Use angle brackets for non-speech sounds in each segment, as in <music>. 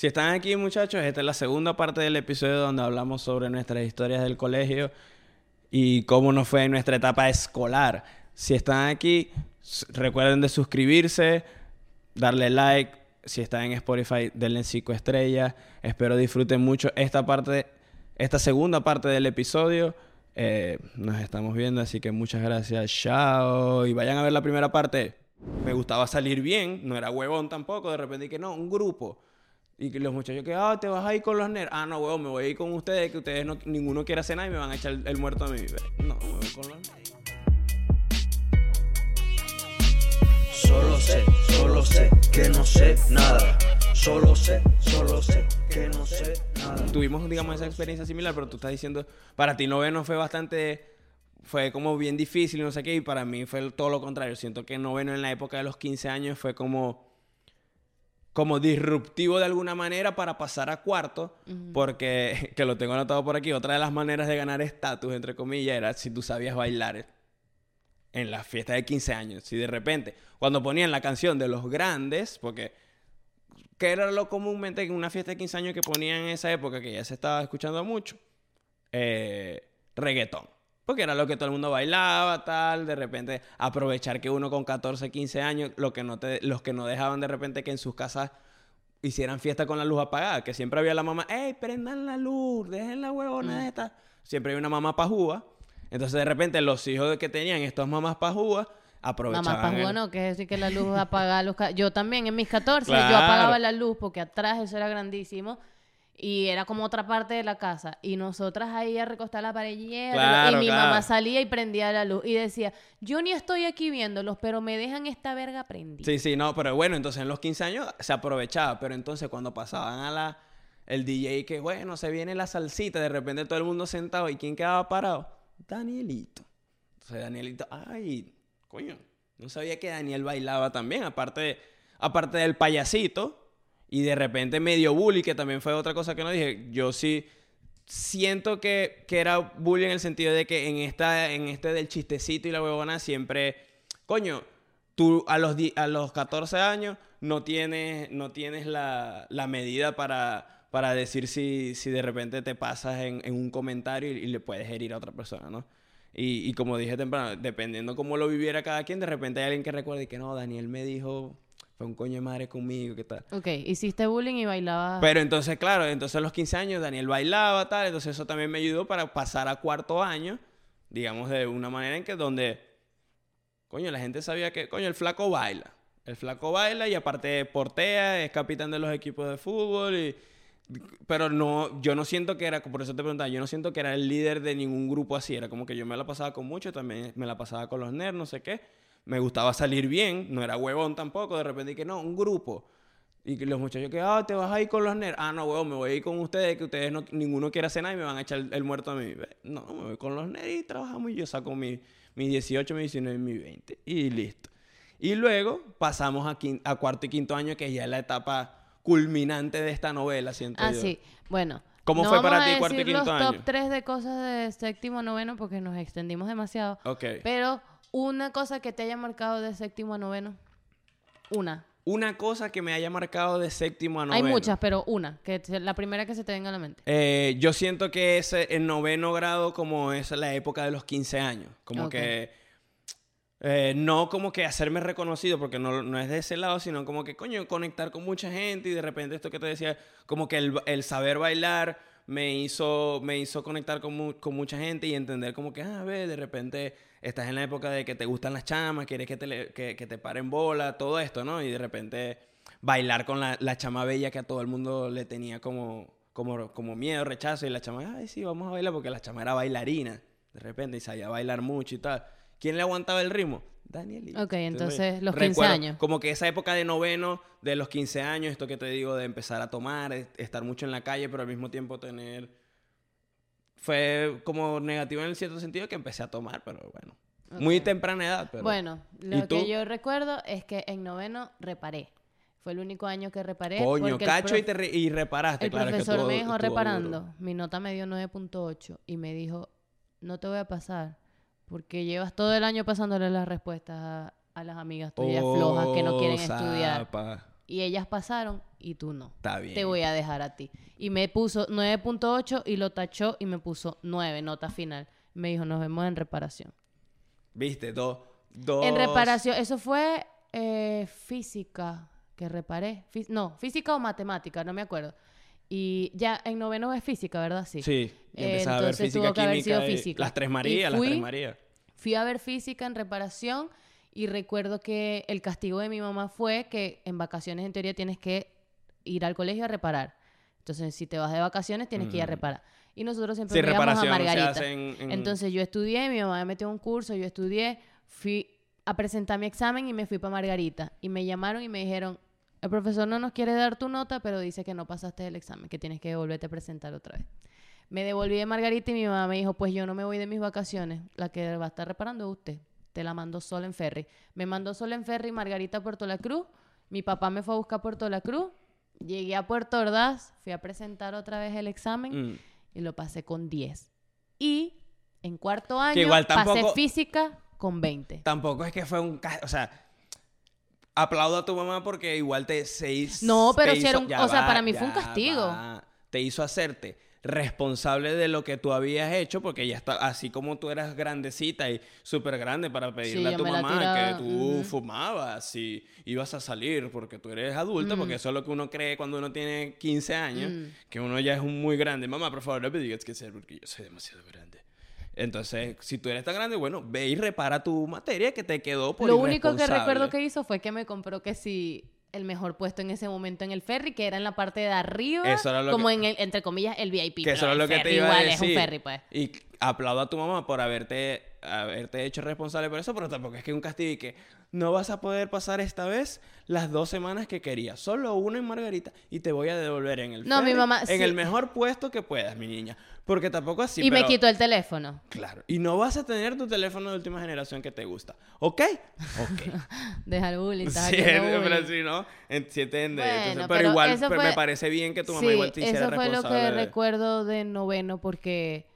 Si están aquí, muchachos, esta es la segunda parte del episodio donde hablamos sobre nuestras historias del colegio y cómo nos fue en nuestra etapa escolar. Si están aquí, recuerden de suscribirse, darle like. Si están en Spotify, denle cinco estrellas. Espero disfruten mucho esta parte, esta segunda parte del episodio. Eh, nos estamos viendo, así que muchas gracias. Chao. Y vayan a ver la primera parte. Me gustaba salir bien, no era huevón tampoco. De repente que no, un grupo. Y los muchachos que, ah, te vas a ir con los nerds. Ah, no, huevón, me voy a ir con ustedes, que ustedes no, ninguno quiere hacer nada y me van a echar el, el muerto a mí. No, me voy con los nerds. Solo sé, solo sé que no sé nada. Solo sé, solo sé que no sé nada. tuvimos, digamos, esa experiencia similar, pero tú estás diciendo, para ti noveno fue bastante, fue como bien difícil y no sé qué, y para mí fue todo lo contrario. Siento que noveno en la época de los 15 años fue como, como disruptivo de alguna manera para pasar a cuarto, porque, <laughs> que lo tengo anotado por aquí, otra de las maneras de ganar estatus, entre comillas, era si tú sabías bailar en la fiesta de 15 años. Si de repente, cuando ponían la canción de los grandes, porque que era lo comúnmente en una fiesta de 15 años que ponían en esa época, que ya se estaba escuchando mucho, eh, reggaetón. Porque era lo que todo el mundo bailaba, tal, de repente aprovechar que uno con 14, 15 años, lo que no te, los que no dejaban de repente que en sus casas hicieran fiesta con la luz apagada, que siempre había la mamá, ¡Ey, prendan la luz! ¡Dejen la huevona esta! Siempre había una mamá pajúa. Entonces, de repente, los hijos que tenían estas mamás pajúas aprovechaban... Mamá el- Pajúa no, que es decir que la luz apagaba los... Yo también en mis 14 yo apagaba la luz porque atrás eso era grandísimo y era como otra parte de la casa y nosotras ahí a recostar la pared y Claro, mi claro. mamá salía y prendía la luz y decía, yo ni estoy aquí viéndolos, pero me dejan esta verga prendida. Sí, sí, no, pero bueno, entonces en los 15 años se aprovechaba, pero entonces cuando pasaban a la el DJ que bueno, se viene la salsita, de repente todo el mundo sentado y quién quedaba parado? Danielito. Entonces Danielito, ay, coño, no sabía que Daniel bailaba también, aparte de- aparte del payasito y de repente medio bully, que también fue otra cosa que no dije. Yo sí siento que, que era bullying en el sentido de que en esta en este del chistecito y la huevona siempre coño tú a los a los 14 años no tienes no tienes la, la medida para para decir si, si de repente te pasas en, en un comentario y, y le puedes herir a otra persona, ¿no? Y, y como dije temprano, dependiendo cómo lo viviera cada quien, de repente hay alguien que recuerde que no, Daniel me dijo, fue un coño de madre conmigo, ¿qué tal? Ok, hiciste bullying y bailabas... Pero entonces, claro, entonces a los 15 años Daniel bailaba, tal, entonces eso también me ayudó para pasar a cuarto año, digamos, de una manera en que donde, coño, la gente sabía que, coño, el flaco baila. El flaco baila y aparte portea, es capitán de los equipos de fútbol y... Pero no, yo no siento que era, por eso te preguntaba, yo no siento que era el líder de ningún grupo así, era como que yo me la pasaba con muchos, también me la pasaba con los nerds, no sé qué. Me gustaba salir bien, no era huevón tampoco, de repente que no, un grupo. Y que los muchachos que, ah, te vas a ir con los nerds. Ah, no, huevón, me voy a ir con ustedes, que ustedes no, ninguno quiere hacer nada y me van a echar el, el muerto a mí. No, me voy con los nerds y trabajamos y yo saco mi, mi 18, mi 19 y mi 20. Y listo. Y luego pasamos a, quin- a cuarto y quinto año, que ya es la etapa culminante de esta novela, siento Ah, yo. sí. Bueno. ¿Cómo no fue para vamos ti cuarto y quinto los top año? 3 de cosas de séptimo noveno porque nos extendimos demasiado. Ok. Pero una cosa que te haya marcado de séptimo a noveno. Una. Una cosa que me haya marcado de séptimo a noveno. Hay muchas, pero una. Que la primera que se te venga a la mente. Eh, yo siento que es el noveno grado como es la época de los 15 años. Como que... eh, no como que hacerme reconocido, porque no, no es de ese lado, sino como que, coño, conectar con mucha gente y de repente esto que te decía, como que el, el saber bailar me hizo, me hizo conectar con, con mucha gente y entender como que, ah, ve, de repente estás en la época de que te gustan las chamas, quieres que te, que, que te paren bola, todo esto, ¿no? Y de repente bailar con la, la chama bella que a todo el mundo le tenía como, como, como miedo, rechazo, y la chama, ay, sí, vamos a bailar porque la chama era bailarina, de repente, y sabía bailar mucho y tal. ¿Quién le aguantaba el ritmo? Danielito. Ok, entonces, los 15 años. Como que esa época de noveno, de los 15 años, esto que te digo, de empezar a tomar, es- estar mucho en la calle, pero al mismo tiempo tener... Fue como negativo en el cierto sentido que empecé a tomar, pero bueno. Muy temprana edad, pero... Bueno, ¿Y lo que yo recuerdo es que en noveno reparé. Fue el único año que reparé. Coño, cacho y, te re- y reparaste, El claro. que profesor me dejó reparando. Mi nota me dio 9.8 y me dijo, no te voy a pasar porque llevas todo el año pasándole las respuestas a, a las amigas tuyas flojas que no quieren Oh, estudiar. y ellas pasaron y tú no. Está bien. Te voy a dejar a ti. Y me puso 9.8 y lo tachó y me puso 9, nota final. Me dijo, nos vemos en reparación. ¿Viste? Dos. dos... En reparación, eso fue eh, física que reparé. Fí- no, física o matemática, no me acuerdo. Y ya en noveno es física, ¿verdad? Sí. Sí. Y Eh, a ver entonces física, tuvo que haber sido física. Las tres Marías, las tres Marías. Fui a ver física en reparación y recuerdo que el castigo de mi mamá fue que en vacaciones en teoría tienes que ir al colegio a reparar. Entonces, si te vas de vacaciones, tienes que ir a reparar. Y nosotros siempre Sí, íbamos a Margarita. en- en- Entonces, yo estudié, mi mamá me metió un curso, yo estudié, fui a presentar mi examen y me fui para Margarita. Y me llamaron y me dijeron, el profesor no nos quiere dar tu nota, pero dice que no pasaste el examen, que tienes que volverte a presentar otra vez. Me devolví de Margarita y mi mamá me dijo, pues yo no me voy de mis vacaciones, la que va a estar reparando es usted. Te la mando sola en ferry. Me mandó sola en ferry Margarita a Puerto La Cruz. Mi papá me fue a buscar a Puerto La Cruz. Llegué a Puerto Ordaz, fui a presentar otra vez el examen Mm. y lo pasé con 10. Y en cuarto año igual pasé física con 20. Tampoco es que fue un... O sea... Aplaudo a tu mamá porque igual te se hizo- No, pero sí era un- o sea, va, para mí fue un castigo. va. Te hizo hacerte responsable de lo que tú habías hecho porque ya está así como tú eras grandecita y súper grande para pedirle a tu mamá que tú fumabas y ibas a salir porque tú eres adulta porque eso es lo que uno cree cuando uno tiene 15 años Mm. que uno ya es un muy grande mamá por favor no me digas que ser porque yo soy demasiado grande entonces si tú eres tan grande bueno ve y repara tu materia que te quedó por Lo único que recuerdo que hizo fue que me compró que sí el mejor puesto en ese momento en el ferry, que era en la parte de arriba, Eso era lo como que- en el, entre comillas, el VIP. que eso es el lo que te iba a igual decir. es un ferry, pues. Y aplaudo a tu mamá por haberte, haberte hecho responsable por eso, pero tampoco es que un castigo y que no vas a poder pasar esta vez las dos semanas que querías. Solo una en Margarita y te voy a devolver en el No, mi ferry, mamá en sí. el mejor puesto que puedas, mi niña. Porque tampoco así, y me pero- quitó el teléfono. Claro. Y no vas a tener tu teléfono de última generación que te gusta. ¿Ok? Ok. <laughs> Deja el bullying, estás Sí, <laughs> pero sí, ¿no? En- Sí, entiende. Bueno, Entonces, pero, pero igual fue- me parece bien que tu mamá sí, igual te hiciera eso fue lo responsable. que de- recuerdo de noveno porque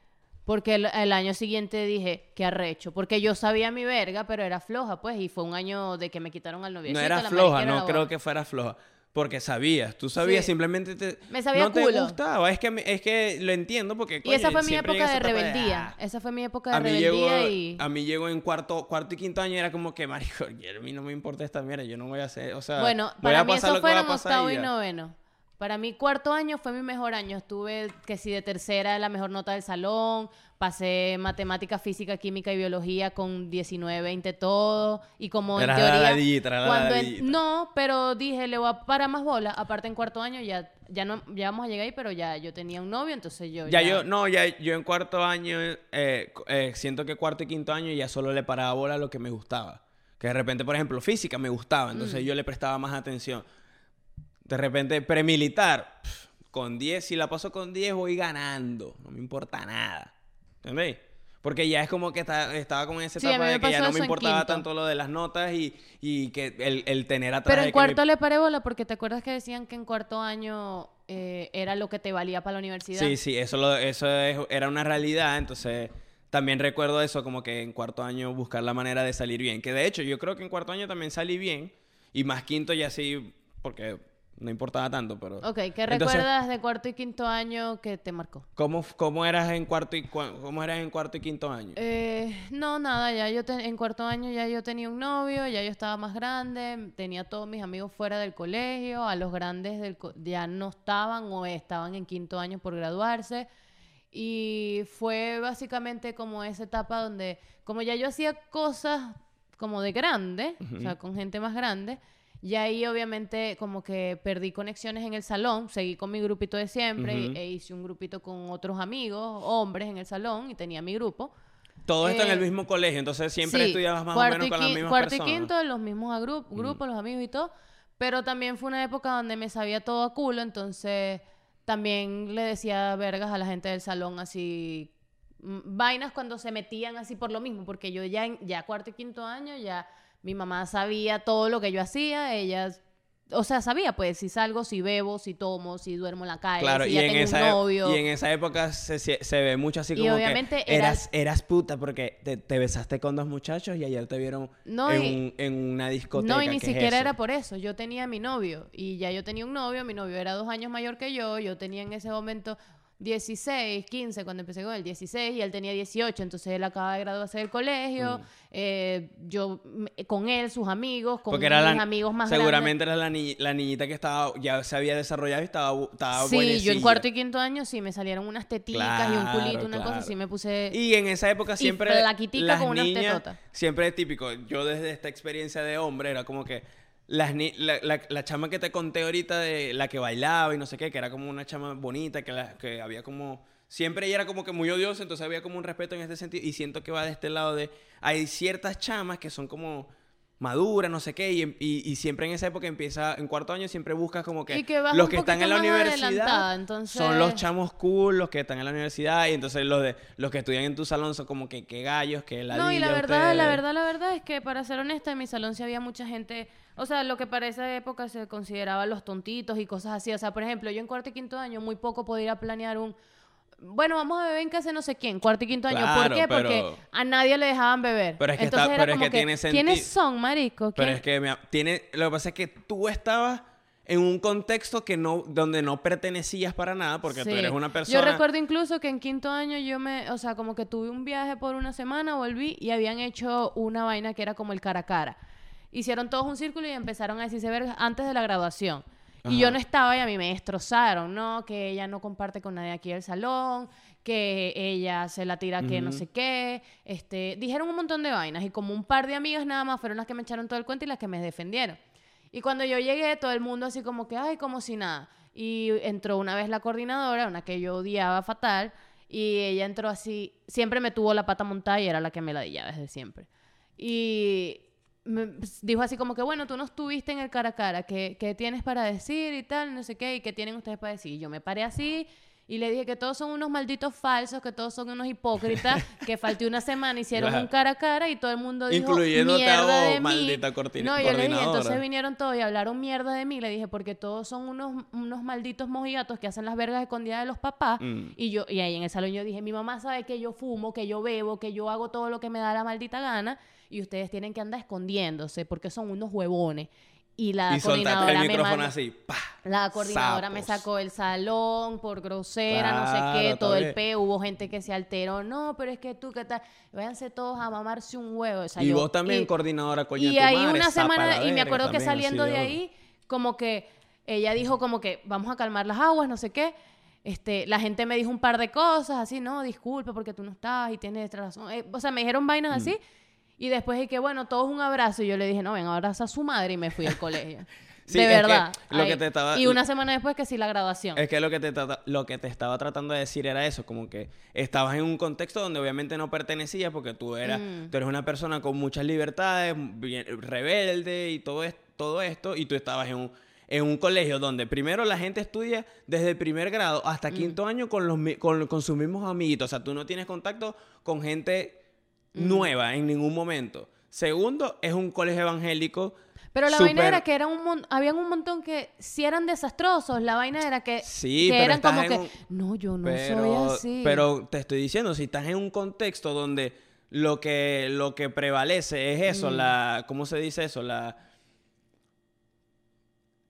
porque el, el año siguiente dije que arrecho porque yo sabía mi verga pero era floja pues y fue un año de que me quitaron al noviecito No era floja, no creo que fuera floja. Porque sabías, tú sabías, Sí. simplemente te, Me sabía no te gustaba. Es que, es que lo entiendo porque. y coño, esa fue mi época de rebeldía ah, esa fue mi época de a mí rebeldía llegó, y a mí llegó en cuarto, cuarto y quinto año era como que, marico, a mí no me importa esta mierda, yo no voy a hacer, o sea, Bueno, voy para a mí pasar eso fueron octavo y noveno. Para mí cuarto año fue mi mejor año. Estuve que si de tercera la mejor nota del salón, pasé matemática, física, química y biología con 19, 20 todo y como en teoría cuando en- no, pero dije, le voy a parar más bola, aparte en cuarto año ya ya no ya vamos a llegar ahí, pero ya yo tenía un novio, entonces yo Ya yo, no, ya yo en cuarto año, eh, eh, siento que cuarto y quinto año ya solo le paraba bola a lo que me gustaba. Que de repente, por ejemplo, física me gustaba, entonces Mm. yo le prestaba más atención. De repente, premilitar, pf, con 10, si la paso con 10 voy ganando, no me importa nada. ¿Entendéis? Porque ya es como que está- estaba con esa etapa de que ya no me importaba tanto lo de las notas y, y que el, el tener atrás Pero en cuarto le paré bola porque te acuerdas que decían que en cuarto año eh, era lo que te valía para la universidad. Sí, sí, eso, lo- eso es- era una realidad, entonces también recuerdo eso, como que en cuarto año buscar la manera de salir bien, que de hecho yo creo que en cuarto año también salí bien, y más quinto ya sí, porque no importaba tanto, pero... Ok, ¿qué Entonces, recuerdas de cuarto y quinto año que te marcó? ¿cómo, cómo eras en cuarto y, cómo eras en cuarto y quinto año? Eh, no, nada, ya yo te- en cuarto año ya yo tenía un novio, ya yo estaba más grande, tenía todos mis amigos fuera del colegio, a los grandes del co- ya no estaban o estaban en quinto año por graduarse. Y fue básicamente como esa etapa donde, como ya yo hacía cosas como de grande, o sea, con gente más grande, y ahí obviamente como que perdí conexiones en el salón, seguí con mi grupito de siempre e hice un grupito con otros amigos, hombres en el salón, y tenía mi grupo. Todo esto en el eh, mismo colegio, entonces siempre Sí, estudiabas más o cuarto menos con las mismas Cuarto personas. Mm. y quinto, los mismos agru- grupos, los amigos y todo. Pero también fue una época donde me sabía todo a culo, entonces también le decía vergas a la gente del salón así mm, vainas cuando se metían así por lo mismo, porque yo ya en ya cuarto y quinto año ya mi mamá sabía todo lo que yo hacía, ella o sea, sabía pues si salgo, si bebo, si tomo, si duermo en la calle, Claro, si y ya en, tengo esa, un e- novio. y en esa época se, se- ve mucho así Y como obviamente que era- eras, eras puta porque te, te besaste con dos muchachos y ayer te vieron No, en, y- un- en una discoteca. No, y ni ¿qué es siquiera era por eso. Yo tenía mi novio y ya yo tenía un novio. Mi novio era dos años mayor que yo. Yo tenía en ese momento 16, 15 cuando empecé con él, 16 y él tenía 18. Entonces él acaba de graduarse del colegio. eh, yo mm, con él, sus amigos, con Porque era mis la, amigos más seguramente era la, ni- la niñita que estaba ya se había desarrollado y estaba, estaba. Sí, yo en cuarto y quinto año sí me salieron unas teticas y un culito, una cosa así. Me puse. Y en esa época siempre flaquitica las con unas niñas, tetotas. siempre es típico. Yo desde esta experiencia de hombre era como que las ni- la, la- la chama que te conté ahorita de la que bailaba y no sé qué, que era como una chama bonita, que, la- que había como... Siempre ella era como que muy odiosa, entonces había como un respeto en este sentido. Y siento que va de este lado de... Hay ciertas chamas que son como maduras, no sé qué, y, y- y siempre en esa época empieza, en cuarto año siempre buscas como que, que los que están en la universidad entonces- son los chamos cool, los que están en la universidad, y entonces los de los que estudian en tu salón son como que, que gallos, que No, y la verdad, la verdad, la verdad es que para ser honesta, en mi salón sí había mucha gente, o sea, lo que para esa época se consideraba los tontitos y cosas así. O sea, por ejemplo, yo en cuarto y quinto año muy poco podía planear un, bueno, vamos a beber en casa de no sé quién, cuarto y quinto año. ¿Por qué? pero- Porque a nadie le dejaban beber. Pero es que Entonces está- era pero es como que tiene ¿Quiénes senti- son, marico? Pero ¿Quién- es que me- tiene, lo que pasa es que tú estabas en un contexto que no, donde no pertenecías para nada, porque tú Sí. eres una persona. Yo recuerdo incluso que en quinto año yo me, o sea, como que tuve un viaje por una semana, volví y habían hecho una vaina que era como el cara a cara. Hicieron todos un círculo y empezaron a decirse vergas antes de la graduación. Y yo no estaba y a mí me destrozaron, ¿no? Que ella no comparte con nadie aquí del salón, que ella se la tira que no sé qué. Este, dijeron un montón de vainas y como un par de amigas nada más fueron las que me echaron todo el cuento y las que me defendieron. Y cuando yo llegué, todo el mundo así como que, ay, como si nada. Y entró una vez la coordinadora, una que yo odiaba fatal, y ella entró así, siempre me tuvo la pata montada y era la que me la desde siempre. Y me pues, dijo así como que, bueno, tú no estuviste en el cara a cara, ¿qué, qué tienes para decir y tal? No sé qué, y qué tienen ustedes para decir. Y yo me paré así y le dije que todos son unos malditos falsos, que todos son unos hipócritas, <laughs> que falté una semana, hicieron Claro. un cara a cara y todo el mundo dijo Incluyéndote a mierda vos, de mí. maldita corti- No, yo le dije, entonces vinieron todos y hablaron mierda de mí. Le dije, porque todos son unos, unos malditos mojigatos que hacen las vergas escondidas de los papás. Mm. Y yo y ahí en el salón yo dije, mi mamá sabe que yo fumo, que yo bebo, que yo hago todo lo que me da la maldita gana. Y ustedes tienen que andar escondiéndose porque son unos huevones. Y la y coordinadora el me así. ¡pah! la coordinadora me sacó del salón por grosera, no sé qué, todo el peo. Hubo gente que se alteró. No, pero es que tú, ¿qué tal? Váyanse todos a mamarse un huevo. O sea, y yo- vos también, y- coordinadora, coño y ahí una semana, y me acuerdo que saliendo de ahí, como que ella dijo como que vamos a calmar las aguas, no sé qué. Este, la gente me dijo un par de cosas, así, no, disculpa porque tú no estabas y tienes razón. Eh, o sea, me dijeron vainas así. Y después de que, bueno, todos un abrazo. Y yo le dije, no, ven, abraza a su madre y me fui al colegio. <laughs> Sí, de que verdad. lo Ahí. que te estaba- Y una semana después que sí, la graduación. Es que lo que, te lo que te estaba tratando de decir era eso, como que estabas en un contexto donde obviamente no pertenecías porque tú, eras, Mm. tú eres una persona con muchas libertades, rebelde y todo, es- todo esto, y tú estabas en un, en un colegio donde primero la gente estudia desde el primer grado hasta Mm. quinto año con, los, con, con sus mismos amiguitos, o sea, tú no tienes contacto con gente Mm. nueva en ningún momento. Segundo, es un colegio evangélico. Pero la vaina era que eran un mon- habían un montón que si eran desastrosos. La vaina era que, Sí, que pero eran estás como en que, un- no, yo no pero, soy así. Pero te estoy diciendo, si estás en un contexto donde lo que, lo que prevalece es eso, Mm. la, ¿cómo se dice eso? La,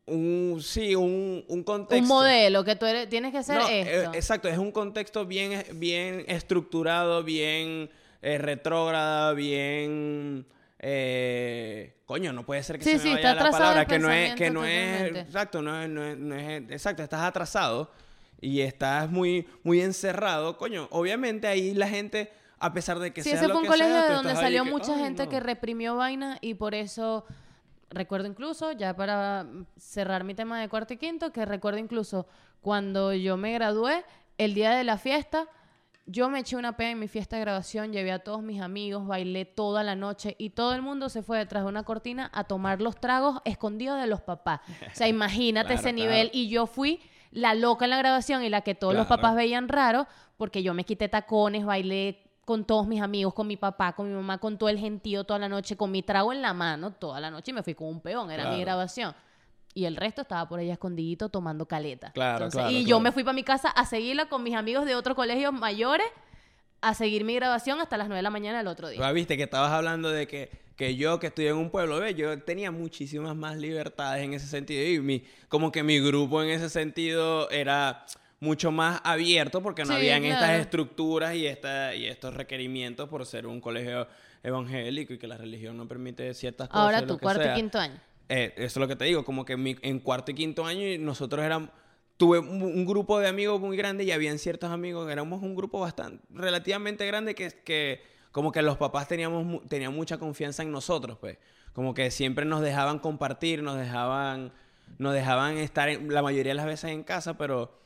un, sí, un, un contexto. un modelo que tú eres, tienes que hacer No, eh, exacto, es un contexto bien, bien estructurado, bien eh, retrógrada, bien... eh, coño, no puede ser que Sí, se sí, me está vaya la palabra, que no es, que no es, exacto, no es, no es- no es- exacto, estás atrasado y estás muy, muy encerrado, coño, obviamente ahí la gente, a pesar de que Sí, sea ese lo fue un que colegio sea, de donde salió que, mucha "Ay, gente no". que reprimió vainas y por eso recuerdo incluso, ya para cerrar mi tema de cuarto y quinto, que recuerdo incluso cuando yo me gradué, el día de la fiesta, yo me eché una pena en mi fiesta de graduación, llevé a todos mis amigos, bailé toda la noche y todo el mundo se fue detrás de una cortina a tomar los tragos escondidos de los papás. O sea, <laughs> imagínate Claro, ese claro. nivel y yo fui la loca en la graduación y la que todos los papás veían raro porque yo me quité tacones, bailé con todos mis amigos, con mi papá, con mi mamá, con todo el gentío toda la noche, con mi trago en la mano toda la noche y me fui con un peón, era mi graduación. Y el resto estaba por allá escondidito tomando caleta. Claro, claro, Y yo me fui para mi casa a seguirla con mis amigos de otros colegios mayores a seguir mi grabación hasta las 9 de la mañana del otro día. Ah, viste que estabas hablando de que, que yo que estudié en un pueblo, ¿ves? yo tenía muchísimas más libertades en ese sentido y mi, como que mi grupo en ese sentido era mucho más abierto porque no Sí, habían claro. estas estructuras y, esta, y estos requerimientos por ser un colegio evangélico y que la religión no permite ciertas cosas. Ahora tu cuarto y quinto año. Eh, eso es lo que te digo, como que en, mi- en cuarto y quinto año nosotros éramos, tuve un, grupo de amigos muy grande y habían ciertos amigos, éramos un grupo bastante, relativamente grande que, que como que los papás teníamos, tenían mucha confianza en nosotros, pues, como que siempre nos dejaban compartir, nos dejaban, nos dejaban estar en- la mayoría de las veces en casa, pero,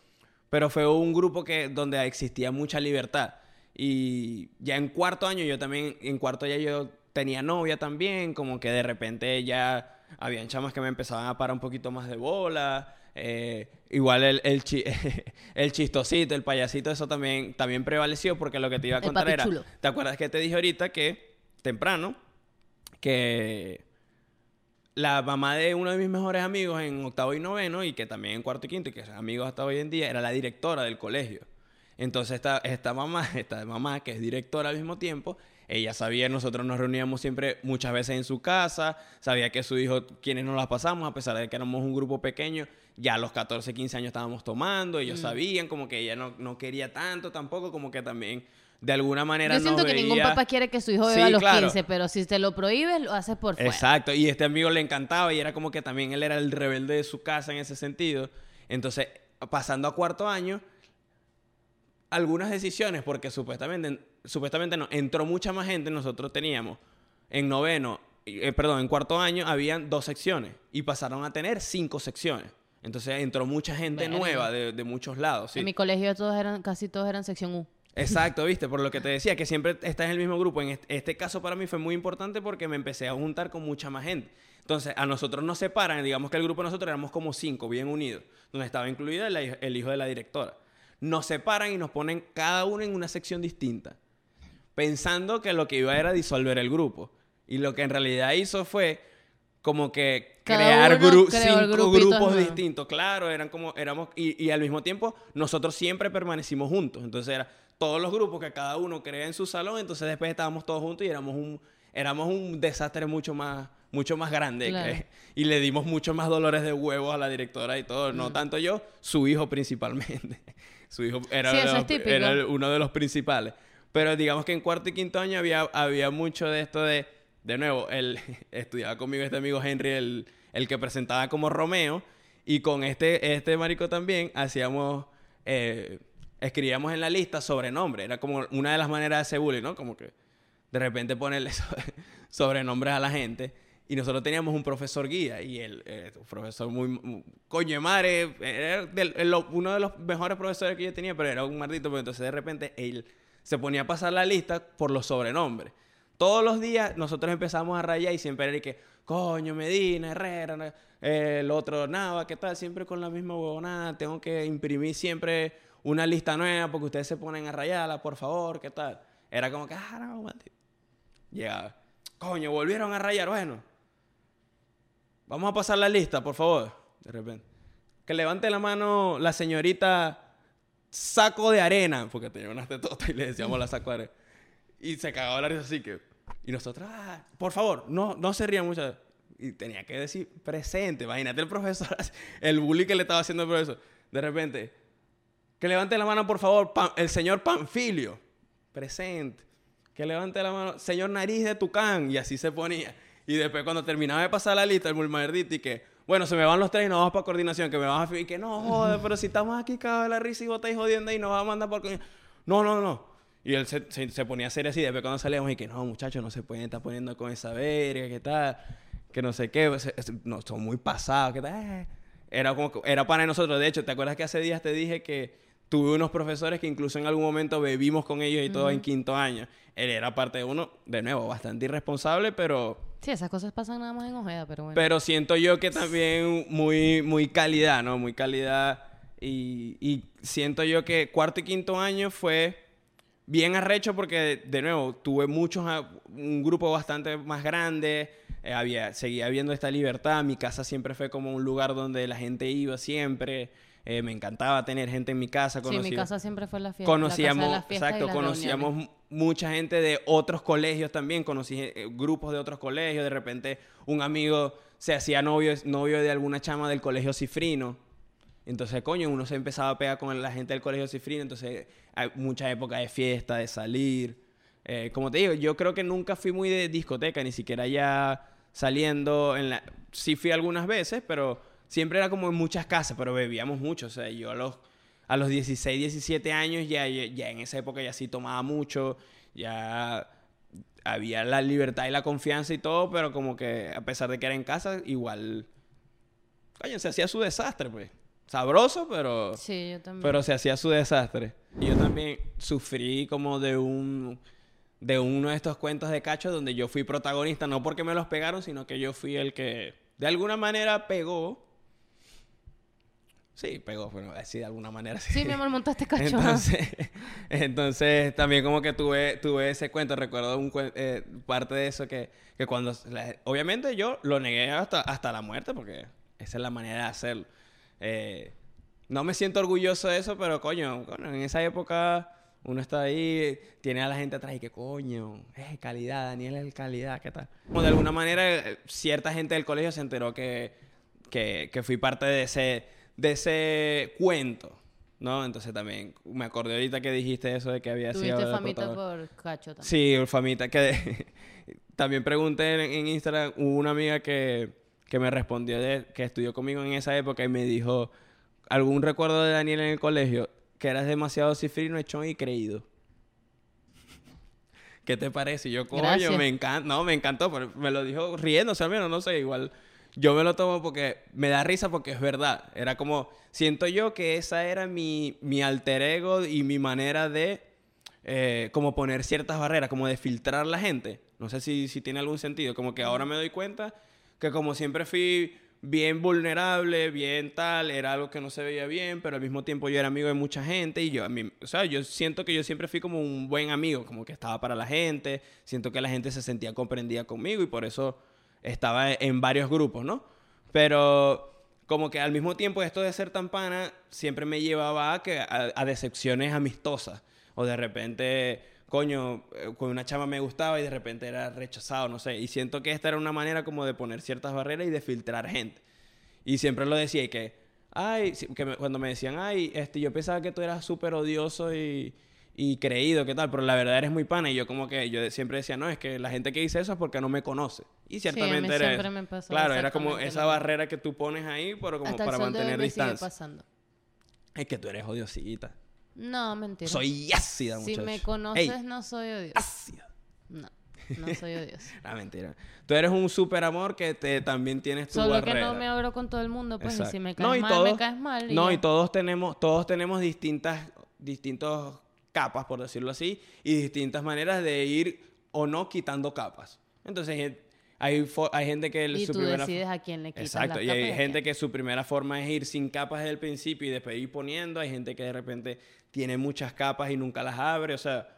pero fue un grupo que, donde existía mucha libertad. Y ya en cuarto año yo también, en cuarto ya yo tenía novia también, como que de repente ya habían chamas que me empezaban a parar un poquito más de bola. eh, igual el, el, chi- <laughs> el chistosito, el payasito, eso también, también prevaleció porque lo que te iba a contar era, chulo. ¿te acuerdas que te dije ahorita que temprano, que la mamá de uno de mis mejores amigos en octavo y noveno y que también en cuarto y quinto y que son amigos hasta hoy en día era la directora del colegio. Entonces esta, esta mamá, <laughs> esta mamá que es directora al mismo tiempo, ella sabía, nosotros nos reuníamos siempre muchas veces en su casa, sabía que su hijo, quienes nos las pasamos, a pesar de que éramos un grupo pequeño, ya a los 14, 15 años estábamos tomando, Mm. ellos sabían como que ella no, no quería tanto tampoco, como que también de alguna manera Yo siento nos que ningún papá quiere que su hijo Sí, beba a los claro. 15, pero si te lo prohíbes, lo haces por fuera. Exacto, y este amigo le encantaba y era como que también él era el rebelde de su casa en ese sentido. Entonces, pasando a cuarto año, algunas decisiones, porque supuestamente, supuestamente no, entró mucha más gente, nosotros teníamos en noveno, eh, perdón, en cuarto año habían dos secciones y pasaron a tener cinco secciones. Entonces entró mucha gente nueva de, de muchos lados. ¿sí? En mi colegio todos eran, casi todos eran sección U. Exacto, <laughs> viste, por lo que te decía, que siempre estás en el mismo grupo. En este, este caso para mí fue muy importante porque me empecé a juntar con mucha más gente. Entonces, a nosotros nos separan, digamos que el grupo de nosotros éramos como cinco, bien unidos, donde estaba incluido el, el hijo de la directora. Nos separan y nos ponen cada uno en una sección distinta, pensando que lo que iba era disolver el grupo. Y lo que en realidad hizo fue como que Cada crear gru- cinco grupos distintos. Claro, eran como, éramos, y, y al mismo tiempo nosotros siempre permanecimos juntos. Entonces era todos los grupos que cada uno crea en su salón, entonces después estábamos todos juntos y éramos un, éramos un desastre mucho más, mucho más grande. Claro. que- <laughs> y le dimos mucho más dolores de huevos a la directora y todo. Mm. No tanto yo, su hijo principalmente. <laughs> su hijo era, Sí, los- es uno de los principales. Pero digamos que en cuarto y quinto año había, había mucho de esto de, de nuevo, él <laughs> estudiaba conmigo este amigo Henry, el, el que presentaba como Romeo, y con este, este marico también hacíamos, eh, escribíamos en la lista sobrenombre, era como una de las maneras de hacer bullying, ¿no? Como que de repente ponerle <laughs> so- sobrenombres a la gente. Y nosotros teníamos un profesor guía y él, eh, profesor muy, coño madre, era el- uno de los mejores profesores que yo tenía, pero era un maldito, pero entonces de repente él se ponía a pasar la lista por los sobrenombres. Todos los días nosotros empezamos a rayar y siempre era que, coño, Medina, Herrera, el otro Nava, ¿qué tal? Siempre con la misma huevonada, tengo que imprimir siempre una lista nueva porque ustedes se ponen a rayarla, por favor, ¿qué tal? Era como que, ah, no, maldito. Llegaba, coño, volvieron a rayar, bueno. Vamos a pasar la lista, por favor. De repente. Que levante la mano la señorita saco de arena, porque tenía unas tetotas y le decíamos la saco de arena. Y se cagaba la risa así que... Y nosotros, ah, por favor, no, no se rían mucho. Y tenía que decir presente. Imagínate el profesor, <laughs> el bully que le estaba haciendo el profesor. De repente, que levante la mano, por favor, el señor Panfilio. Presente. Que levante la mano, señor Nariz de Tucán. Y así se ponía. Y después, cuando terminaba de pasar la lista, el Mulmerdito, y que, bueno, se me van los tres y nos vamos para coordinación. Que me vas a y que no joder, pero si estamos aquí cagados de la risa y vos estáis jodiendo y nos vas a mandar por. coordinación". No, no, no. Y él se, se, se ponía serio así. Después, cuando salíamos, y que no, muchachos, no se pueden estar poniendo con esa verga, que tal. Que no sé qué. se- se- No, son muy pasados, que tal. eh. Era como que- era para nosotros. De hecho, ¿te acuerdas que hace días te dije que tuve unos profesores que incluso en algún momento bebimos con ellos y todo en quinto año? Él era parte de uno, de nuevo, bastante irresponsable, pero, Sí, esas cosas pasan nada más en Ojeda, pero bueno. pero siento yo que también muy, muy calidad, ¿no? Muy calidad. Y, y siento yo que cuarto y quinto año fue bien arrecho porque, de nuevo, tuve muchos, a- un grupo bastante más grande. eh, había, seguía habiendo esta libertad. Mi casa siempre fue como un lugar donde la gente iba siempre. Eh, me encantaba tener gente en mi casa. Sí, mi conocía- casa siempre fue la fiesta. conocíamos, la casa de las exacto, conocíamos reuniones. Mu- mucha gente de otros colegios también, conocí eh, grupos de otros colegios, de repente un amigo se hacía novio, novio de alguna chama del colegio cifrino. Entonces, coño, uno se empezaba a pegar con la gente del colegio cifrino, entonces hay mucha época de fiesta, de salir. Eh, como te digo, yo creo que nunca fui muy de discoteca, ni siquiera ya saliendo en la... Sí fui algunas veces, pero siempre era como en muchas casas, pero bebíamos mucho. O sea, yo a los, a los 16, 17 años ya, ya, ya en esa época ya sí tomaba mucho, ya había la libertad y la confianza y todo, pero como que a pesar de que era en casa, igual... Coño, se hacía su desastre, pues. Sabroso, pero... Sí, yo también. Pero se hacía su desastre. Y yo también sufrí como de un de uno de estos cuentos de cacho donde yo fui protagonista, no porque me los pegaron, sino que yo fui el que de alguna manera pegó. Sí, pegó, bueno, así de alguna manera. Sí, mi amor, montaste cacho. <laughs> Entonces, <laughs> entonces también como que tuve, tuve ese cuento, recuerdo un eh, parte de eso que, que cuando, la- obviamente yo lo negué hasta, hasta la muerte porque esa es la manera de hacerlo. Eh, no me siento orgulloso de eso, pero coño, coño, en esa época uno está ahí, tiene a la gente atrás y que coño, es calidad, Daniel es calidad, ¿qué tal? Como de alguna manera eh, cierta gente del colegio se enteró que, que, que fui parte de ese, de ese cuento, ¿no? Entonces también me acordé ahorita que dijiste eso de que había sido... Tuviste famita por cacho también. Sí, famita. Que <laughs> también pregunté en, en Instagram, hubo una amiga que, que me respondió de, que estudió conmigo en esa época y me dijo, ¿algún recuerdo de Daniel en el colegio? Que eras demasiado cifrino, echón y creído. <laughs> ¿Qué te parece? Y yo, coño, me encanta. No, me encantó, pero me lo dijo riéndose al menos, no sé, igual. Yo me lo tomo porque me da risa porque es verdad. Era como, siento yo que esa era mi, mi alter ego y mi manera de eh, como poner ciertas barreras, como de filtrar la gente. No sé si, si tiene algún sentido. Como que ahora me doy cuenta que como siempre fui bien vulnerable, bien tal, era algo que no se veía bien, pero al mismo tiempo yo era amigo de mucha gente y yo, a mí, o sea, yo siento que yo siempre fui como un buen amigo, como que estaba para la gente, siento que la gente se sentía comprendida conmigo y por eso estaba en varios grupos, ¿no? Pero como que al mismo tiempo esto de ser tan pana siempre me llevaba a, que, a, decepciones amistosas. O de repente, coño, eh, con una chama me gustaba y de repente era rechazado, no sé. Y siento que esta era una manera como de poner ciertas barreras y de filtrar gente. Y siempre lo decía y que, ay, que cuando me decían, ay, este, yo pensaba que tú eras súper odioso y, y creído, ¿qué tal? Pero la verdad eres muy pana. Y yo como que, yo siempre decía, no, es que la gente que dice eso es porque no me conoce. Y ciertamente era siempre eso. me pasó Claro, era como esa barrera que tú pones ahí, pero como Hasta el para sol de hoy mantener me sigue distancia. pasando. Es que tú eres odiosita. No, mentira. Soy ácida, Si muchacho. me conoces, Ey, no soy odiosa. ácida. No, no soy odiosa. <laughs> Ah, mentira. Tú eres un super amor que te, también tienes tu Solo que no me abro con todo el mundo, pues, y Exacto. si me caes No, mal, todos- me caes mal. y No, ya. y todos tenemos, todos tenemos distintas, distintos capas, por decirlo así, y distintas maneras de ir o no quitando capas. Entonces, hay, hay, hay gente que Y su tú primera decides a quién le quitas Exacto, las y hay gente que su primera forma es ir sin capas desde el principio y después ir poniendo. Hay gente que de repente tiene muchas capas y nunca las abre. O sea,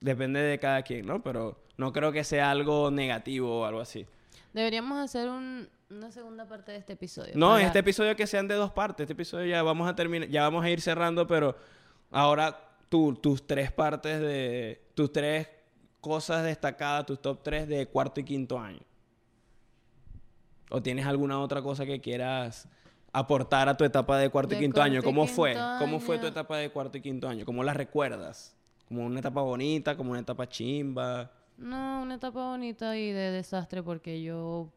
depende de cada quien, ¿no? Pero no creo que sea algo negativo o algo así. Deberíamos hacer un- una segunda parte de este episodio. No, para- este episodio que sean de dos partes. Este episodio ya vamos a terminar, ya vamos a ir cerrando, pero ahora tú, tus tres partes de, tus tres cosas destacadas, tus top tres de cuarto y quinto año. ¿O tienes alguna otra cosa que quieras aportar a tu etapa de cuarto y quinto año? cuarto ¿Cómo fue? ¿Cómo fue tu etapa de cuarto y quinto año? ¿Cómo la recuerdas? ¿Como una etapa bonita? ¿Como una etapa chimba? No, una etapa bonita y de desastre porque yo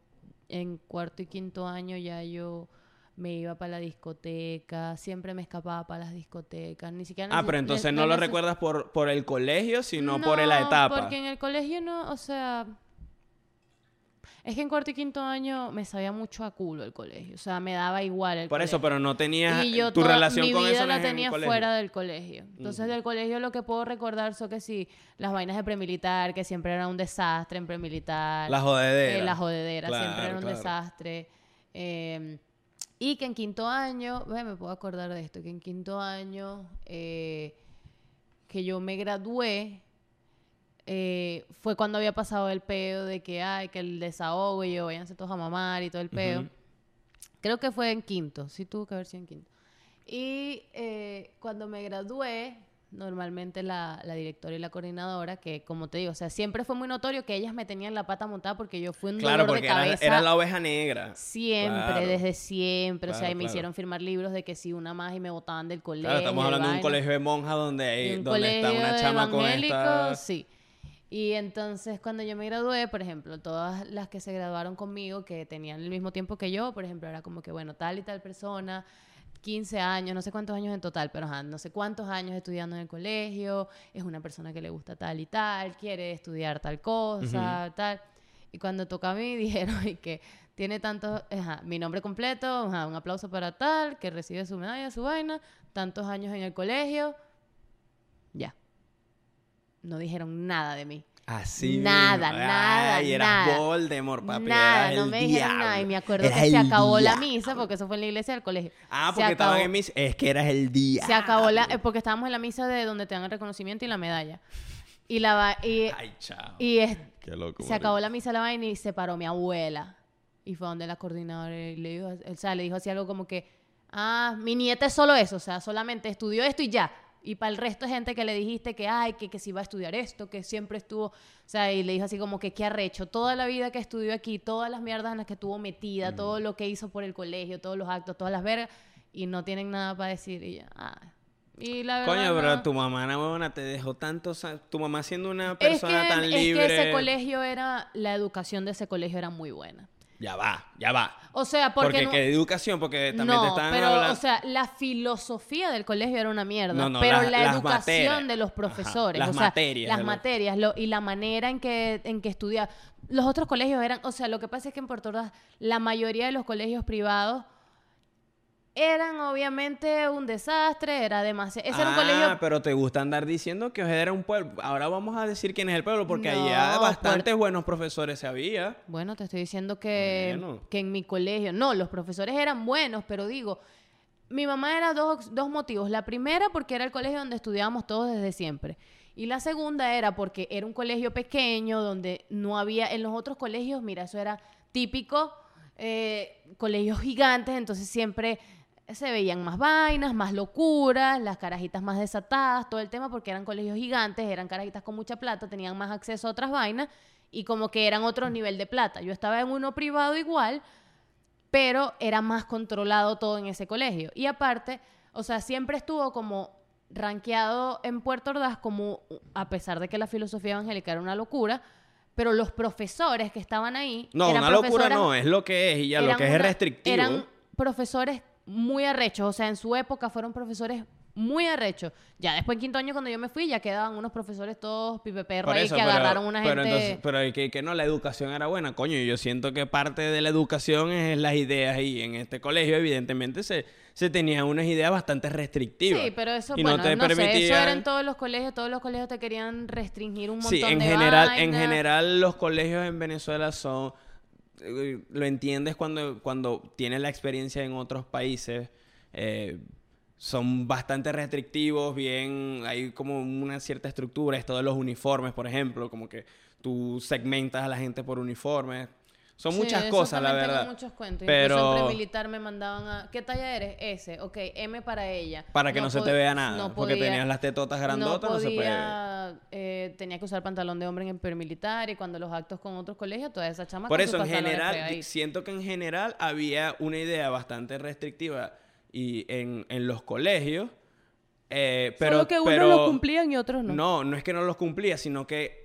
en cuarto y quinto año ya yo me iba para la discoteca, siempre me escapaba para las discotecas, ni siquiera... Ah, pero entonces no lo recuerdas por, por el colegio, sino por la etapa. porque en el colegio no, o sea... Es que en cuarto y quinto año me sabía mucho a culo el colegio, o sea, me daba igual el Por eso, pero no tenías y yo tu toda relación mi con vida eso la tenía fuera del colegio. Entonces, del colegio lo que puedo recordar son que sí, las vainas de premilitar, que siempre era un desastre en premilitar. La jodedera. Eh, la jodedera, siempre era un claro. desastre. Eh, y que en quinto año, ve, me puedo acordar de esto, que en quinto año eh, que yo me gradué, eh, fue cuando había pasado el peo de que, ay, que el desahogo y yo, váyanse todos a mamar y todo el peo. Ujú. Creo que fue en quinto, sí tuvo que haber sido en quinto. Y eh, cuando me gradué, normalmente la, la directora y la coordinadora, que como te digo, o sea, siempre fue muy notorio que ellas me tenían la pata montada porque yo fui un dolor de porque era, cabeza. era la oveja negra. Siempre, Claro. desde siempre. o sea, y me hicieron firmar libros de que si una más y me botaban del colegio. Claro, estamos hablando de un colegio de monjas donde, Y hay, un donde está una de chama con esta... Sí. Y entonces cuando yo me gradué, por ejemplo, todas las que se graduaron conmigo, que tenían el mismo tiempo que yo, por ejemplo, era como que, bueno, tal y tal persona, 15 años, no sé cuántos años en total, pero ajá, no sé cuántos años estudiando en el colegio, es una persona que le gusta tal y tal, quiere estudiar tal cosa, tal. Y cuando tocó a mí, <laughs> dijeron y que tiene tantos, ajá, mi nombre completo, ajá, un aplauso para tal, que recibe su medalla, su vaina, tantos años en el colegio, ya. No dijeron nada de mí. Así Nada, mismo. nada, Ay, eras nada. Voldemort, papi. nada, eras no el me dijeron nada. Y me acuerdo Eras que se acabó la misa, porque eso fue en la iglesia del colegio. Ah, porque estaban en misa. Es que eras el día. Se acabó la... eh, porque estábamos en la misa de donde te dan el reconocimiento y la medalla. Y la... va- Y, Ay, chao. y es- Qué loco. se acabó la misa la vaina y se paró mi abuela. Y fue donde la coordinadora y le dijo, o sea, le dijo así algo como que, ah, mi nieta es solo eso, o sea, solamente estudió esto y ya. Y para el resto de gente que le dijiste que, ay, que, que si va a estudiar esto, que siempre estuvo, o sea, y le dijo así como que, qué arrecho, toda la vida que estudió aquí, todas las mierdas en las que estuvo metida, Mm. todo lo que hizo por el colegio, todos los actos, todas las vergas, y no tienen nada para decir. Y ya, ah. Y la verdad, Coño, pero no. tu mamá, una huevona, te dejó tanto... sa- Tu mamá siendo una es persona que, tan es libre... que ese colegio era, la educación de ese colegio era muy buena. Ya va, ya va. O sea, porque, Porque no... que educación, porque también te están pero, hablando... o sea, la filosofía del colegio era una mierda. No, no, pero la educación materias. de los Ajá, profesores, las o sea, materias las materias lo- y la manera en que, en que estudiar. Los otros colegios eran, o sea, lo que pasa es que en Puerto Ordaz la mayoría de los colegios privados eran obviamente un desastre, era demasiado... Ese era un Ah, colegio... pero te gusta andar diciendo que Ojeda era un pueblo. Ahora vamos a decir quién es el pueblo, porque No, allá por- bastantes buenos profesores se había. Bueno, te estoy diciendo que, Bueno. que en mi colegio, no, los profesores eran buenos, pero digo, mi mamá era dos, dos motivos. La primera porque era el colegio donde estudiábamos todos desde siempre. Y la segunda era porque era un colegio pequeño donde no había, en los otros colegios, mira, eso era típico, eh, colegios gigantes, entonces siempre se veían más vainas, más locuras, las carajitas más desatadas, todo el tema porque eran colegios gigantes, eran carajitas con mucha plata, tenían más acceso a otras vainas y como que eran otro nivel de plata. Yo estaba en uno privado igual, pero era más controlado todo en ese colegio. Y aparte, o sea, siempre estuvo como rankeado en Puerto Ordaz como, a pesar de que la filosofía evangélica era una locura, pero los profesores que estaban ahí... No, eran una locura no, es lo que es y ya lo que es una- restrictivo. Eran profesores muy arrechos, o sea, en su época fueron profesores muy arrechos. Ya después en quinto año cuando yo me fui ya quedaban unos profesores todos pipeperro ahí que pero- agarraron una pero gente... entonces- pero que, que no, la educación era buena, coño. y Yo siento que parte de la educación es las ideas y en este colegio evidentemente se, se tenían unas ideas bastante restrictivas. Sí, pero eso, y bueno, no no, te sé, eso era en todos los colegios, todos los colegios te querían restringir un montón Sí, en de general, en general los colegios en Venezuela son lo entiendes cuando, cuando tienes la experiencia en otros países. eh, son bastante restrictivos, bien, hay como una cierta estructura, esto de los uniformes, por ejemplo, como que tú segmentas a la gente por uniformes. Son Sí, muchas cosas, la también tengo verdad. muchos cuentos. Pero- Incluso en premilitar me mandaban a... ¿Qué talla eres? S. Ok, M para ella. Para que no, se te vea nada, no porque podía- tenías las tetotas grandotas, no, no se puede podía, eh, tenía que usar pantalón de hombre en el permilitar y cuando los actos con otros colegios, toda esa chama Por eso, en general, siento que en general había una idea bastante restrictiva y en, en los colegios. eh, pero, Solo que unos pero- lo cumplían y otros no. No, no es que no los cumplía, sino que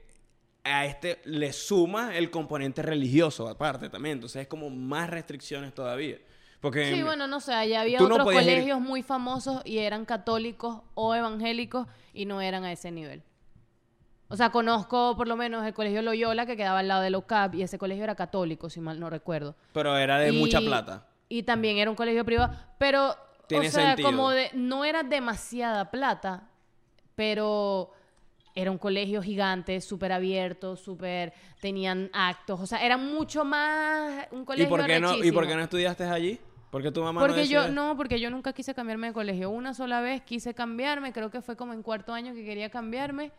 a este le suma el componente religioso aparte también. Entonces es como más restricciones todavía. Porque Sí, bueno, no sé, allá había no otros ir- colegios muy famosos y eran católicos o evangélicos y no eran a ese nivel. O sea, conozco por lo menos el colegio Loyola que quedaba al lado de LOCAP y ese colegio era católico, si mal no recuerdo. pero era de Y- mucha plata. Y también era un colegio privado, pero Tiene o sea, sentido. como de no era demasiada plata, pero era un colegio gigante, súper abierto, súper tenían actos, o sea, era mucho más un ¿Y colegio por, qué no, ¿Y por qué no estudiaste allí? Porque tu mamá no Porque yo, decide? no, porque yo nunca quise cambiarme de colegio. Una sola vez quise cambiarme, creo que fue como en cuarto año que quería cambiarme.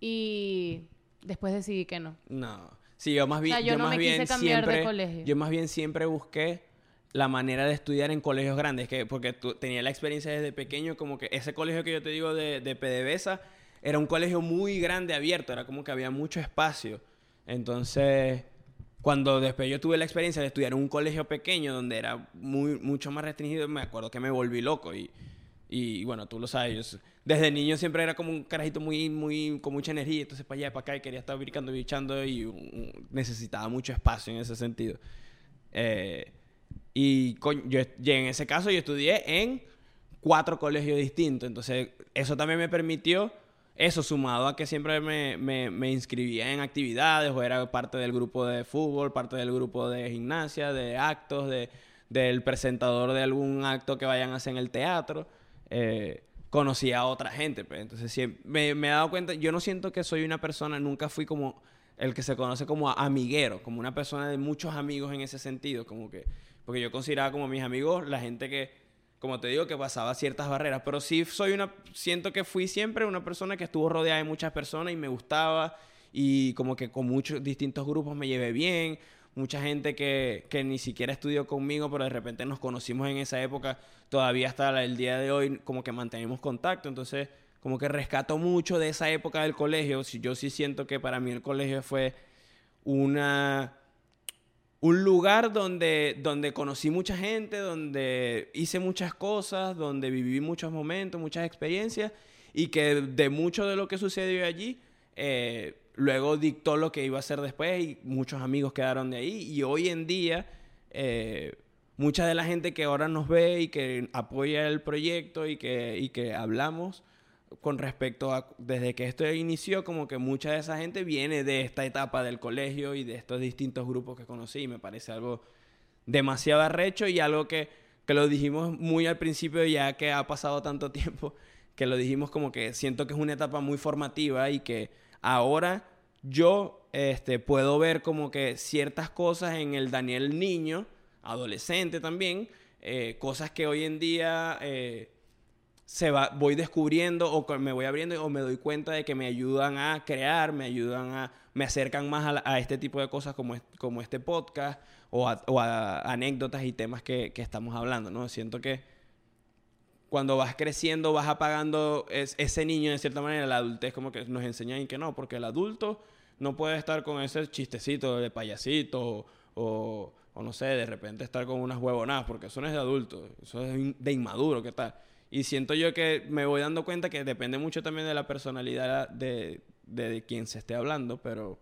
Y después decidí que no. No. Sí, yo más bien, sea, yo no más me bien quise cambiar de siempre, colegio. yo más bien siempre busqué la manera de estudiar en colegios grandes, que porque tú, tenía la experiencia desde pequeño, como que ese colegio que yo te digo de, de PDVSA era un colegio muy grande, abierto, era como que había mucho espacio. Entonces, cuando después yo tuve la experiencia de estudiar en un colegio pequeño donde era muy, mucho más restringido, me acuerdo que me volví loco y, y bueno, tú lo sabes, yo desde niño siempre era como un carajito muy, muy, con mucha energía, entonces para allá, para acá, y quería estar brincando bichando y um, necesitaba mucho espacio en ese sentido. Eh, y coño, yo, en ese caso yo estudié en cuatro colegios distintos, entonces eso también me permitió, eso sumado a que siempre me, me, me inscribía en actividades o era parte del grupo de fútbol, parte del grupo de gimnasia, de actos, de, del presentador de algún acto que vayan a hacer en el teatro. Eh, conocí a otra gente, pues. Entonces siem- me, me he dado cuenta, yo no siento que soy una persona, nunca fui como el que se conoce como amiguero, como una persona de muchos amigos en ese sentido, como que, porque yo consideraba como mis amigos la gente que, como te digo, que pasaba ciertas barreras, pero sí soy una, siento que fui siempre una persona que estuvo rodeada de muchas personas y me gustaba. Y como que con muchos distintos grupos me llevé bien, mucha gente que, que ni siquiera estudió conmigo, pero de repente nos conocimos en esa época, todavía hasta el día de hoy como que mantenemos contacto, entonces como que rescato mucho de esa época del colegio, yo sí siento que para mí el colegio fue una un lugar donde, donde conocí mucha gente, donde hice muchas cosas, donde viví muchos momentos, muchas experiencias y que de mucho de lo que sucedió allí, eh, luego dictó lo que iba a hacer después y muchos amigos quedaron de ahí. Y hoy en día eh, mucha de la gente que ahora nos ve y que apoya el proyecto y que, y que hablamos con respecto a desde que esto inició, como que mucha de esa gente viene de esta etapa del colegio y de estos distintos grupos que conocí. Y me parece algo demasiado arrecho y algo que, que lo dijimos muy al principio, ya que ha pasado tanto <laughs> tiempo, que lo dijimos como que siento que es una etapa muy formativa y que ahora yo este, puedo ver como que ciertas cosas en el Daniel niño, adolescente también, eh, cosas que hoy en día... eh, se va, voy descubriendo o me voy abriendo o me doy cuenta de que me ayudan a crear, me ayudan a, me acercan más a, la- a este tipo de cosas como, como este podcast o a, anécdotas y temas que, que estamos hablando, ¿no? Siento que cuando vas creciendo vas apagando es- ese niño de cierta manera, la adultez como que nos enseñan que no, porque el adulto no puede estar con ese chistecito de payasito o, o, o no sé, de repente estar con unas huevonadas, porque eso no es de adulto, eso es de inmaduro, ¿qué tal? Y siento yo que me voy dando cuenta que depende mucho también de la personalidad de, de, quien se esté hablando, pero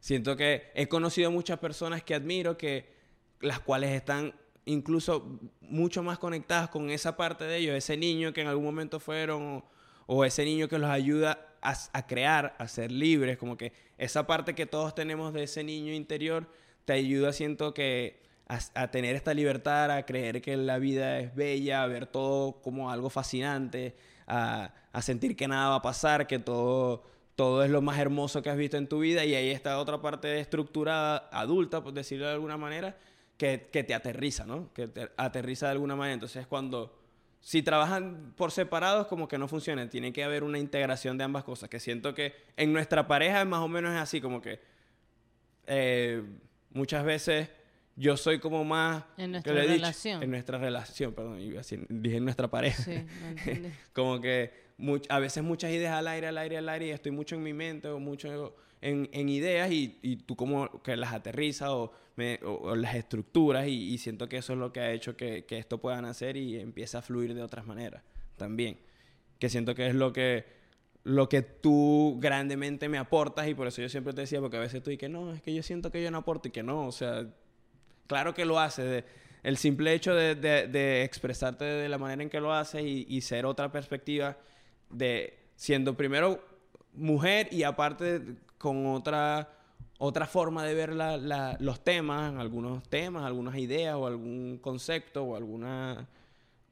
siento que he conocido muchas personas que admiro, que las cuales están incluso mucho más conectadas con esa parte de ellos, ese niño que en algún momento fueron, o, o ese niño que los ayuda a, a crear, a ser libres, como que esa parte que todos tenemos de ese niño interior te ayuda, siento que a, tener esta libertad, a creer que la vida es bella, a ver todo como algo fascinante, a, a sentir que nada va a pasar, que todo, todo es lo más hermoso que has visto en tu vida y ahí está otra parte estructurada, adulta, por decirlo de alguna manera, que, que te aterriza, ¿no? Que te aterriza de alguna manera. Entonces cuando, si trabajan por separados, como que no funciona, tiene que haber una integración de ambas cosas, que siento que en nuestra pareja más o menos es así, como que eh, muchas veces yo soy como más... En ¿qué nuestra he dicho? relación. En nuestra relación, perdón, dije en nuestra pareja. Sí, no <laughs> como que much- a veces muchas ideas al aire, al aire, al aire, y estoy mucho en mi mente o mucho en, en ideas y, y tú como que las aterrizas o, me- o- o las estructuras y, y siento que eso es lo que ha hecho que, que esto pueda nacer y empiece a fluir de otras maneras también. Que siento que es lo que, lo que tú grandemente me aportas y por eso yo siempre te decía, porque a veces tú y que no, es que yo siento que yo no aporto y que no, o sea, Claro que lo haces. de- el simple hecho de, de- de expresarte de la manera en que lo haces y, y ser otra perspectiva de siendo primero mujer y aparte con otra otra forma de ver la- la- los temas, algunos temas, algunas ideas o algún concepto o alguna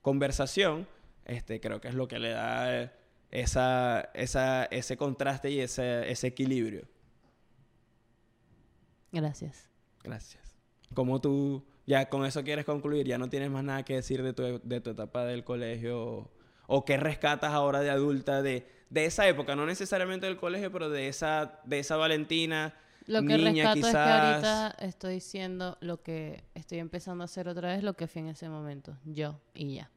conversación, este, creo que es lo que le da eh, esa, esa, ese contraste y ese, ese equilibrio. Gracias. Gracias. ¿Cómo tú, ya con eso quieres concluir? ¿Ya no tienes más nada que decir de tu, de tu etapa del colegio? ¿O qué rescatas ahora de adulta de, de esa época, no necesariamente del colegio, pero de esa, de esa Valentina. Lo que niña, rescato es que quizás. ahorita estoy siendo lo que estoy empezando a hacer otra vez, lo que fui en ese momento. Yo y ya.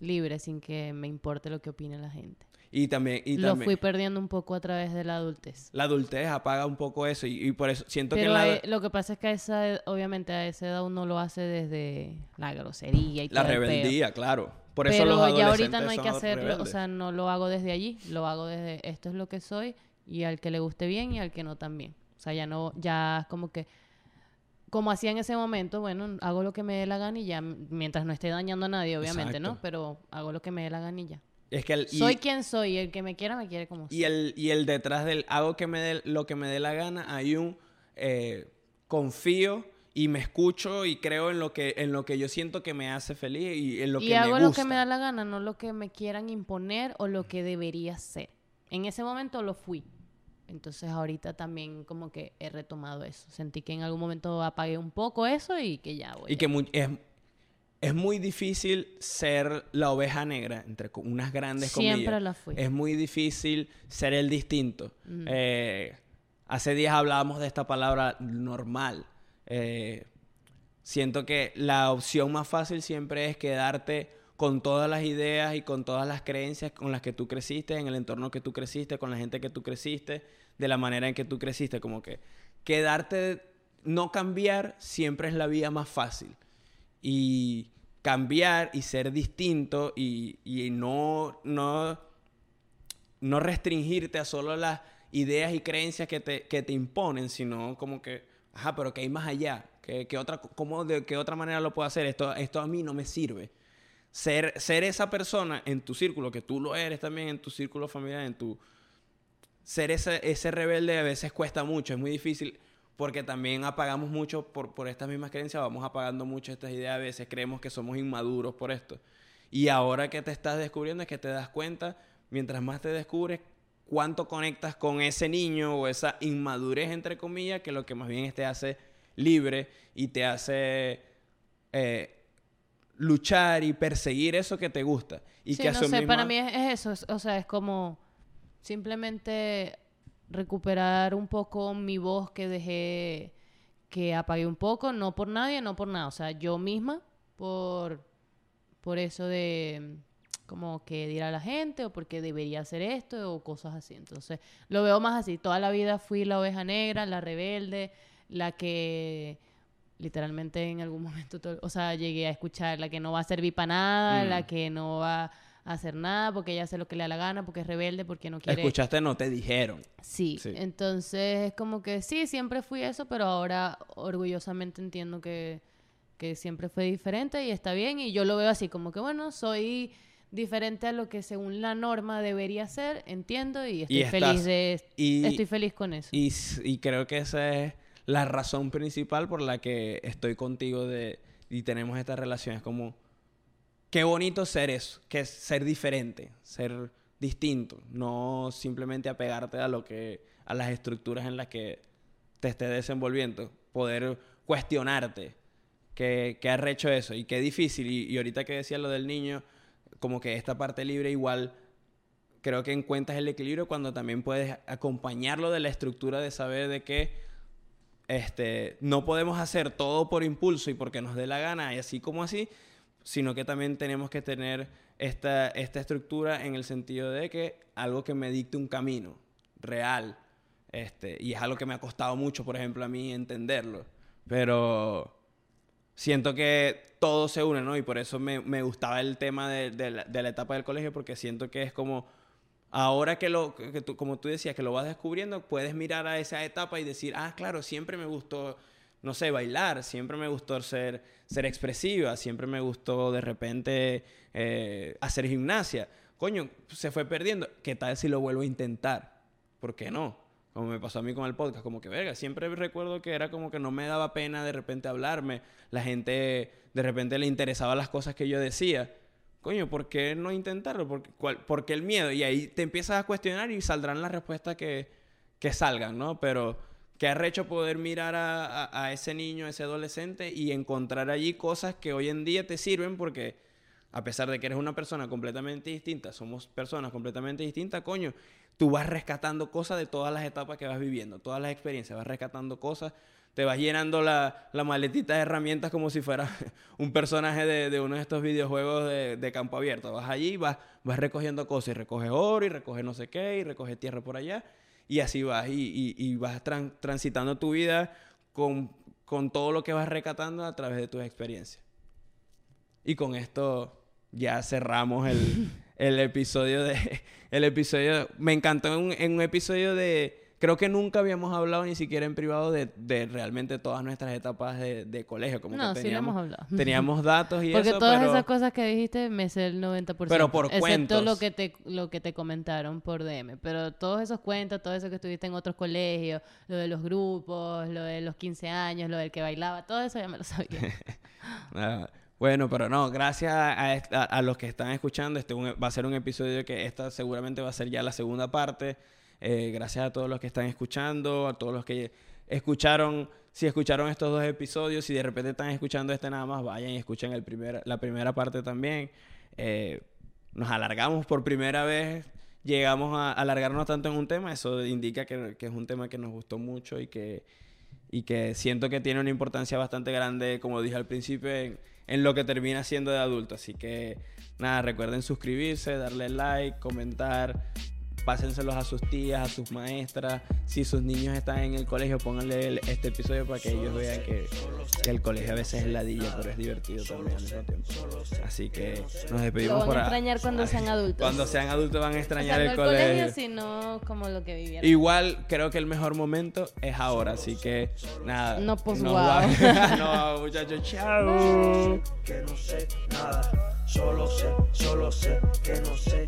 Libre, sin que me importe lo que opine la gente. Y también, y lo también fui perdiendo un poco a través de la adultez. la adultez apaga un poco eso. Y, y por eso siento que la, eh, lo que pasa es que a esa, ed- obviamente a esa edad uno lo hace desde la grosería y la rebeldía, claro. Por eso Pero los ya adolescentes ahorita no hay que hacerlo, o sea, no lo hago desde allí, lo hago desde esto es lo que soy y al que le guste bien y al que no también. O sea, ya no, ya es como que, como hacía en ese momento, bueno, hago lo que me dé la gana y ya, mientras no esté dañando a nadie, obviamente, ¿no? Pero hago lo que me dé la gana y ya. Es que el, y, soy quien soy y el que me quiera, me quiere como soy. y el, y el detrás del hago que me dé lo que me dé la gana, hay un eh, confío y me escucho y creo en lo que en lo que yo siento que me hace feliz y en lo y que hago me lo que me da la gana, no lo que me quieran imponer o lo que debería ser. En ese momento lo fui. Entonces ahorita también como que he retomado eso. Sentí que en algún momento apagué un poco eso y que ya voy. Y que es, es muy difícil ser la oveja negra, entre unas grandes Siempre comillas. la fui. Es muy difícil ser el distinto. Eh, hace días hablábamos de esta palabra normal. Eh, siento que la opción más fácil siempre es quedarte con todas las ideas y con todas las creencias con las que tú creciste, en el entorno que tú creciste, con la gente que tú creciste, de la manera en que tú creciste. Como que quedarte, no cambiar, siempre es la vía más fácil. Y cambiar y ser distinto y, y no, no, no restringirte a solo las ideas y creencias que te, que te imponen, sino como que, ajá, pero que hay más allá. ¿Qué, qué otra, cómo, ¿De qué otra manera lo puedo hacer? Esto, esto a mí no me sirve. Ser, ser esa persona en tu círculo, que tú lo eres también en tu círculo familiar, en tu... Ser ese, ese rebelde a veces cuesta mucho, es muy difícil, porque también apagamos mucho por, por estas mismas creencias, vamos apagando mucho estas ideas, a veces creemos que somos inmaduros por esto. Y ahora que te estás descubriendo es que te das cuenta, mientras más te descubres, cuánto conectas con ese niño o esa inmadurez, entre comillas, que lo que más bien te hace libre y te hace eh, luchar y perseguir eso que te gusta. Y Sí, que a no su sé, misma- para mí es, es eso, es- o sea, es como simplemente recuperar un poco mi voz que dejé, que apagué un poco, no por nadie, no por nada, o sea, yo misma, por, por eso de como que dirá la gente o porque debería hacer esto o cosas así. Entonces, lo veo más así. Toda la vida fui la oveja negra, la rebelde, la que literalmente en algún <laughs> momento, todo- o sea, llegué a escuchar la que no va a servir para nada, Mm. la que no va hacer nada porque ella hace lo que le da la gana, porque es rebelde, porque no quiere... Escuchaste, no te dijeron. Sí, Sí. entonces es como que sí, siempre fui eso, pero ahora orgullosamente entiendo que, que siempre fue diferente y está bien y yo lo veo así como que bueno, soy diferente a lo que según la norma debería ser, entiendo y estoy Y estás- feliz de y- estoy feliz con eso. Y, y creo que esa es la razón principal por la que estoy contigo de, y tenemos esta relación. Es como, qué bonito ser eso, que es ser diferente, ser distinto, no simplemente apegarte a lo que, a las estructuras en las que te estés desenvolviendo, poder cuestionarte que, que has hecho eso y qué difícil. Y, y ahorita que decía lo del niño, como que esta parte libre igual creo que encuentras el equilibrio cuando también puedes acompañarlo de la estructura de saber de que este, no podemos hacer todo por impulso y porque nos dé la gana y así como así, sino que también tenemos que tener esta, esta estructura en el sentido de que algo que me dicte un camino real. Este, y es algo que me ha costado mucho, por ejemplo, a mí entenderlo. Pero siento que todo se une, ¿no? Y por eso me, me gustaba el tema de, de la, de la etapa del colegio, porque siento que es como, ahora que lo, que tú, como tú decías, que lo vas descubriendo, puedes mirar a esa etapa y decir, ah, claro, siempre me gustó, no sé, bailar, siempre me gustó ser, ser expresiva, siempre me gustó de repente eh, hacer gimnasia. Coño, se fue perdiendo. ¿Qué tal si lo vuelvo a intentar? ¿Por qué no? Como me pasó a mí con el podcast, como que, verga, siempre recuerdo que era como que no me daba pena de repente hablarme. La gente de repente le interesaba las cosas que yo decía. Coño, ¿por qué no intentarlo? ¿Por, cuál, por qué el miedo? Y ahí te empiezas a cuestionar y saldrán las respuestas que, que salgan, ¿no? Pero qué arrecho poder mirar a, ese niño, a ese adolescente y encontrar allí cosas que hoy en día te sirven porque a pesar de que eres una persona completamente distinta, somos personas completamente distintas, coño, tú vas rescatando cosas de todas las etapas que vas viviendo, todas las experiencias, vas rescatando cosas, te vas llenando la, maletita de herramientas como si fuera <laughs> un personaje de, uno de estos videojuegos de, de campo abierto. Vas allí, vas, vas recogiendo cosas, y recoges oro, y recoges no sé qué, y recoges tierra por allá, y así vas, y, y- y vas tran- transitando tu vida con, con todo lo que vas rescatando a través de tus experiencias. Y con esto ya cerramos el, <laughs> el episodio de... El episodio... Me encantó en un, en un episodio de... Creo que nunca habíamos hablado ni siquiera en privado de, de realmente todas nuestras etapas de, de colegio. Como No, que sí teníamos, hemos hablado. teníamos datos y Porque eso, todas pero... esas cosas que dijiste me sé el 90%. Pero por excepto cuentos. lo que te lo que te comentaron por DM, pero todos esos cuentos, todo eso que estuviste en otros colegios, lo de los grupos, lo de los 15 años, lo del que bailaba, todo eso ya me lo sabía. <laughs> Ah, bueno, pero no, gracias a, a- a los que están escuchando, este un- va a ser un episodio que esta seguramente va a ser ya la segunda parte. Eh, gracias a todos los que están escuchando, a todos los que escucharon, si escucharon estos dos episodios, si de repente están escuchando este nada más, vayan y escuchen el primer, la primera parte también. Eh, nos alargamos por primera vez, llegamos a alargarnos tanto en un tema, eso indica que, que es un tema que nos gustó mucho y que, y que siento que tiene una importancia bastante grande, como dije al principio, en, en lo que termina siendo de adulto. Así que nada, recuerden suscribirse, darle like, comentar, pásenselos a sus tías, a sus maestras. Si sus niños están en el colegio, pónganle el- este episodio para que ellos vean que, que el colegio a veces es ladilla, pero es divertido también al mismo tiempo. Así que nos despedimos van por a a- extrañar cuando sean adultos. Cuando sean adultos van a O extrañar sea, no el el colegio. colegio, sino como lo que vivieron. Igual creo que el mejor momento es ahora, así que nada. No, pues, nos wow. va- <laughs> no, muchachos, chao. que no sé nada. Solo sé, solo sé que no sé